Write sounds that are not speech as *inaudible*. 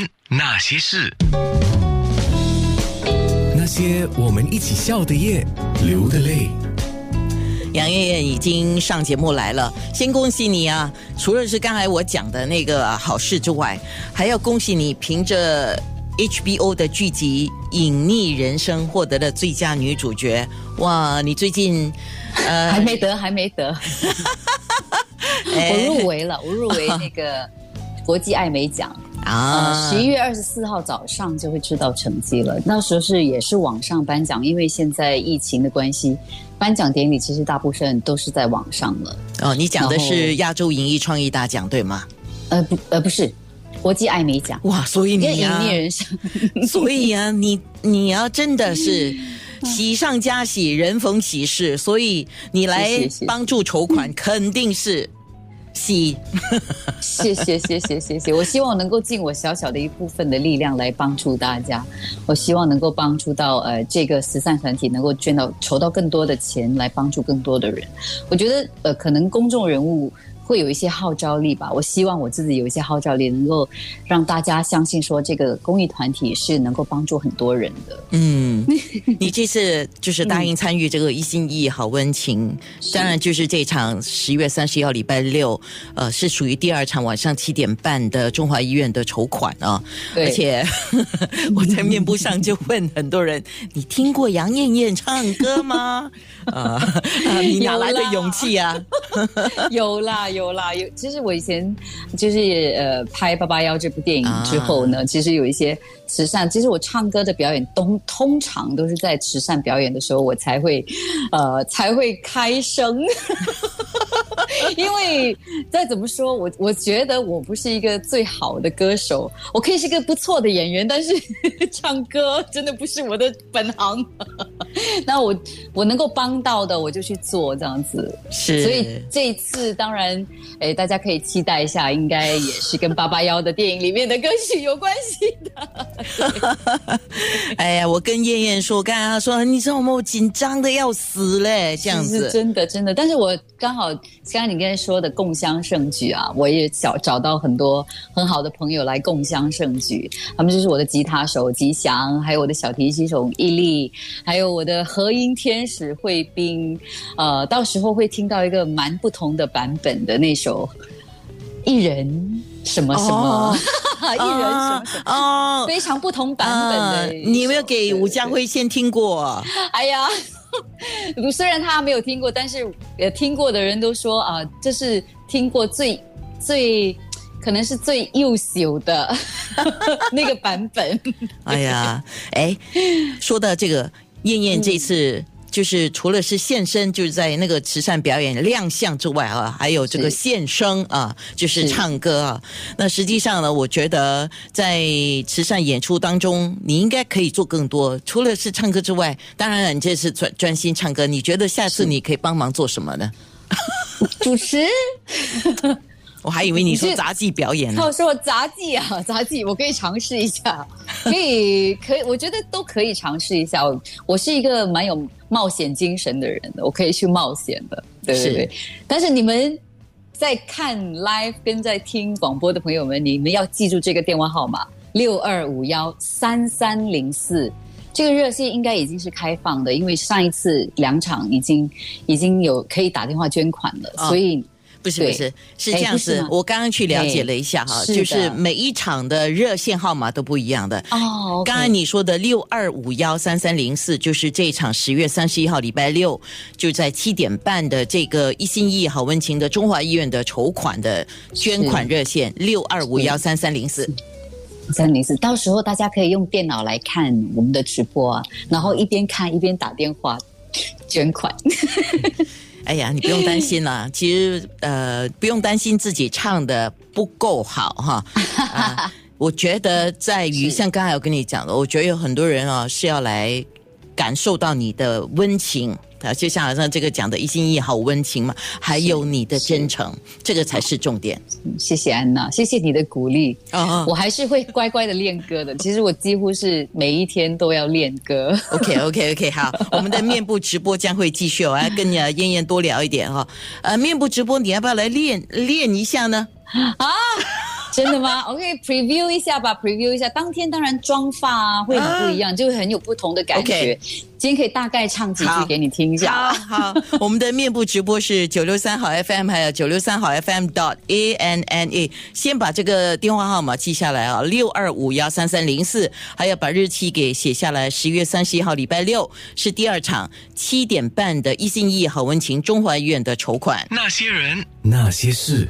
人那些事，那些我们一起笑的夜，流的泪。杨艳艳已经上节目来了，先恭喜你啊！除了是刚才我讲的那个好事之外，还要恭喜你凭着 HBO 的剧集《隐匿人生》获得了最佳女主角。哇，你最近呃还没得，还没得，*laughs* 我入围了，我入围那个国际艾美奖。啊，十一月二十四号早上就会知道成绩了。那时候是也是网上颁奖，因为现在疫情的关系，颁奖典礼其实大部分都是在网上了。哦，你讲的是亚洲影艺创意大奖对吗？呃不呃不是，国际艾美奖。哇，所以你呀，人生，*laughs* *laughs* 所以啊，你你要真的是喜上加喜，人逢喜事，所以你来帮助筹款，肯定是。喜，谢谢谢谢谢谢，我希望能够尽我小小的一部分的力量来帮助大家。我希望能够帮助到呃这个慈善团体，能够捐到筹到更多的钱来帮助更多的人。我觉得呃可能公众人物。会有一些号召力吧，我希望我自己有一些号召力，能够让大家相信说这个公益团体是能够帮助很多人的。嗯，你这次就是答应参与这个一心一意好温情，当然就是这场十月三十一号礼拜六，呃，是属于第二场晚上七点半的中华医院的筹款啊。而且 *laughs* 我在面部上就问很多人：“你听过杨艳艳唱歌吗？”啊，你哪来的勇气啊？*laughs* *laughs* *laughs* 有啦有。啦，有。其实我以前就是呃拍《八八幺》这部电影之后呢，其实有一些慈善。其实我唱歌的表演，通通常都是在慈善表演的时候，我才会呃才会开声。*laughs* 因为再怎么说，我我觉得我不是一个最好的歌手，我可以是个不错的演员，但是 *laughs* 唱歌真的不是我的本行。*laughs* 那我我能够帮到的，我就去做这样子。是，所以这一次当然，哎，大家可以期待一下，应该也是跟八八幺的电影里面的歌曲有关系的。*laughs* 哎呀，我跟燕燕说，刚刚她说，你知道吗？我紧张的要死嘞，这样子，真的真的。但是我刚好。刚刚你刚才说的共襄盛举啊，我也找找到很多很好的朋友来共襄盛举。他们就是我的吉他手吉祥，还有我的小提琴手伊利，还有我的和音天使会宾。呃，到时候会听到一个蛮不同的版本的那首一人什么什么，一人什么什么哦，*laughs* 非常不同版本的。你有没有给吴家辉先听过？*laughs* 哎呀。虽然他没有听过，但是也，听过的人都说啊，这是听过最最可能是最优秀的 *laughs* 那个版本。哎呀，哎，说到这个燕燕这次。就是除了是现身，就是在那个慈善表演亮相之外啊，还有这个现声啊，就是唱歌啊。那实际上呢，我觉得在慈善演出当中，你应该可以做更多。除了是唱歌之外，当然了，你这次专专心唱歌。你觉得下次你可以帮忙做什么呢？*laughs* 主持。*laughs* 我还以为你说杂技表演呢。他说杂技啊，*laughs* 杂技我可以尝试一下，可以可以，我觉得都可以尝试一下。我是一个蛮有冒险精神的人，我可以去冒险的，对对对。但是你们在看 live 跟在听广播的朋友们，你们要记住这个电话号码六二五幺三三零四，这个热线应该已经是开放的，因为上一次两场已经已经有可以打电话捐款了，所以。不是不是是这样子，我刚刚去了解了一下哈，就是每一场的热线号码都不一样的。哦，刚刚你说的六二五幺三三零四，就是这一场十月三十一号礼拜六就在七点半的这个一心一意好温情的中华医院的筹款的捐款热线六二五幺三三零四。三零四，到时候大家可以用电脑来看我们的直播啊，然后一边看一边打电话捐款。*laughs* 哎呀，你不用担心啦。*laughs* 其实，呃，不用担心自己唱的不够好哈。*laughs* 我觉得在于像刚才我跟你讲的，我觉得有很多人啊是要来感受到你的温情。啊，就像好像这个讲的一心一意好温情嘛，还有你的真诚，这个才是重点。谢谢安娜，谢谢你的鼓励。啊，我还是会乖乖的练歌的。其实我几乎是每一天都要练歌。OK，OK，OK，好，我们的面部直播将会继续，我要跟你啊燕燕多聊一点哈。呃，面部直播你要不要来练练一下呢？*laughs* 啊。真的吗？*laughs* OK，preview 一下吧，preview 一下。当天当然妆发啊会很不一样，就会很有不同的感觉。OK 今天可以大概唱几句好给你听一下。好好，*laughs* 我们的面部直播是九六三好 FM，还有九六三好 FM dot a n n a。先把这个电话号码记下来啊，六二五幺三三零四，还要把日期给写下来。十月三十一号，礼拜六是第二场七点半的一心一意好温情中华医院的筹款。那些人，那些事。